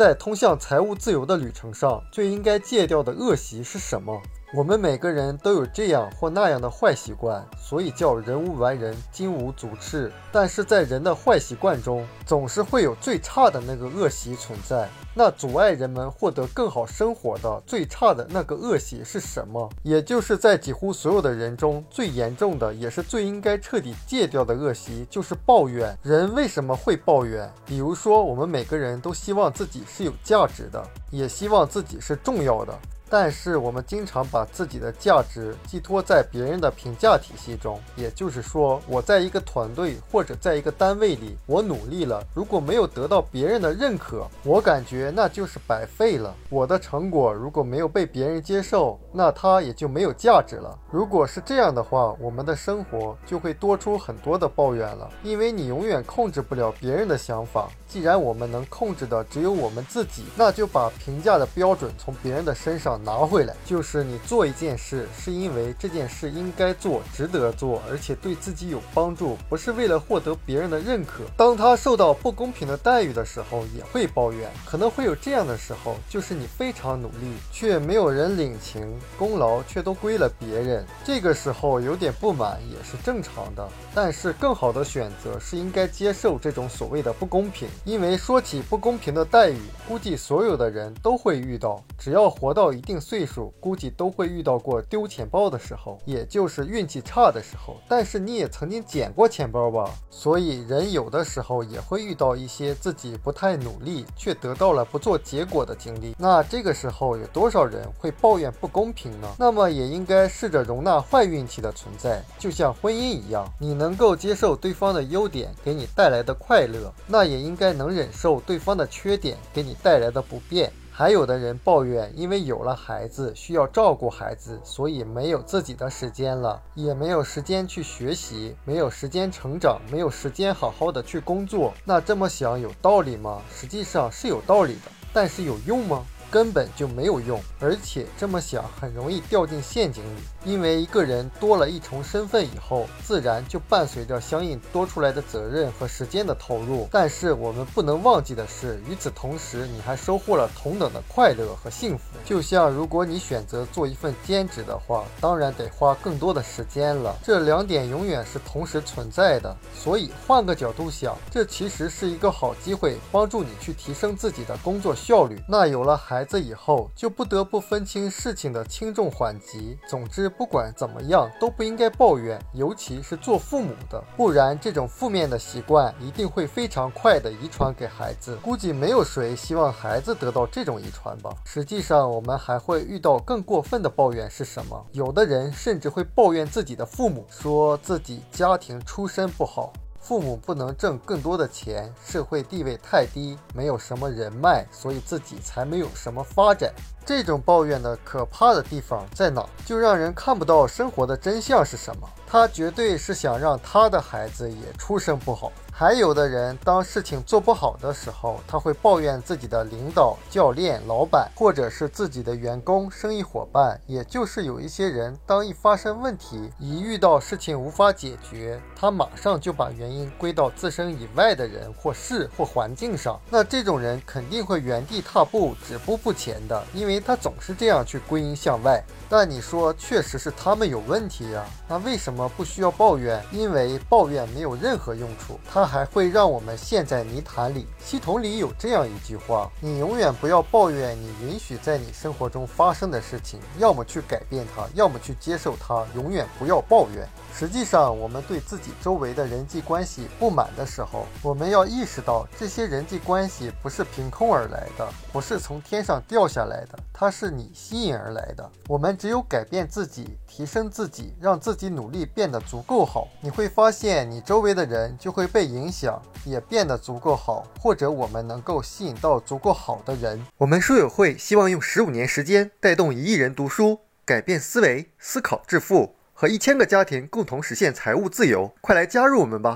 在通向财务自由的旅程上，最应该戒掉的恶习是什么？我们每个人都有这样或那样的坏习惯，所以叫人无完人，金无足赤。但是在人的坏习惯中，总是会有最差的那个恶习存在。那阻碍人们获得更好生活的最差的那个恶习是什么？也就是在几乎所有的人中最严重的，也是最应该彻底戒掉的恶习，就是抱怨。人为什么会抱怨？比如说，我们每个人都希望自己是有价值的，也希望自己是重要的。但是我们经常把自己的价值寄托在别人的评价体系中，也就是说，我在一个团队或者在一个单位里，我努力了，如果没有得到别人的认可，我感觉那就是白费了。我的成果如果没有被别人接受，那它也就没有价值了。如果是这样的话，我们的生活就会多出很多的抱怨了，因为你永远控制不了别人的想法。既然我们能控制的只有我们自己，那就把评价的标准从别人的身上拿回来。就是你做一件事，是因为这件事应该做、值得做，而且对自己有帮助，不是为了获得别人的认可。当他受到不公平的待遇的时候，也会抱怨。可能会有这样的时候，就是你非常努力，却没有人领情，功劳却都归了别人。这个时候有点不满也是正常的。但是更好的选择是应该接受这种所谓的不公平。因为说起不公平的待遇，估计所有的人都会遇到。只要活到一定定岁数，估计都会遇到过丢钱包的时候，也就是运气差的时候。但是你也曾经捡过钱包吧？所以人有的时候也会遇到一些自己不太努力却得到了不做结果的经历。那这个时候有多少人会抱怨不公平呢？那么也应该试着容纳坏运气的存在，就像婚姻一样，你能够接受对方的优点给你带来的快乐，那也应该。能忍受对方的缺点给你带来的不便，还有的人抱怨，因为有了孩子需要照顾孩子，所以没有自己的时间了，也没有时间去学习，没有时间成长，没有时间好好的去工作。那这么想有道理吗？实际上是有道理的，但是有用吗？根本就没有用，而且这么想很容易掉进陷阱里。因为一个人多了一重身份以后，自然就伴随着相应多出来的责任和时间的投入。但是我们不能忘记的是，与此同时，你还收获了同等的快乐和幸福。就像如果你选择做一份兼职的话，当然得花更多的时间了。这两点永远是同时存在的。所以换个角度想，这其实是一个好机会，帮助你去提升自己的工作效率。那有了孩孩子以后，就不得不分清事情的轻重缓急。总之。不管怎么样，都不应该抱怨，尤其是做父母的，不然这种负面的习惯一定会非常快的遗传给孩子。估计没有谁希望孩子得到这种遗传吧。实际上，我们还会遇到更过分的抱怨是什么？有的人甚至会抱怨自己的父母，说自己家庭出身不好。父母不能挣更多的钱，社会地位太低，没有什么人脉，所以自己才没有什么发展。这种抱怨的可怕的地方在哪？就让人看不到生活的真相是什么。他绝对是想让他的孩子也出生不好。还有的人，当事情做不好的时候，他会抱怨自己的领导、教练、老板，或者是自己的员工、生意伙伴。也就是有一些人，当一发生问题，一遇到事情无法解决，他马上就把原因归到自身以外的人或事或环境上。那这种人肯定会原地踏步、止步不前的，因为他总是这样去归因向外。但你说，确实是他们有问题呀？那为什么不需要抱怨？因为抱怨没有任何用处，它还会让我们陷在泥潭里。系统里有这样一句话：你永远不要抱怨你允许在你生活中发生的事情，要么去改变它，要么去接受它。永远不要抱怨。实际上，我们对自己周围的人际关系不满的时候，我们要意识到，这些人际关系不是凭空而来的，不是从天上掉下来的，它是你吸引而来的。我们只有改变自己，提升自己，让自己努力变得足够好，你会发现，你周围的人就会被影响，也变得足够好，或者我们能够吸引到足够好的人。我们书友会希望用十五年时间，带动一亿人读书，改变思维，思考致富。和一千个家庭共同实现财务自由，快来加入我们吧！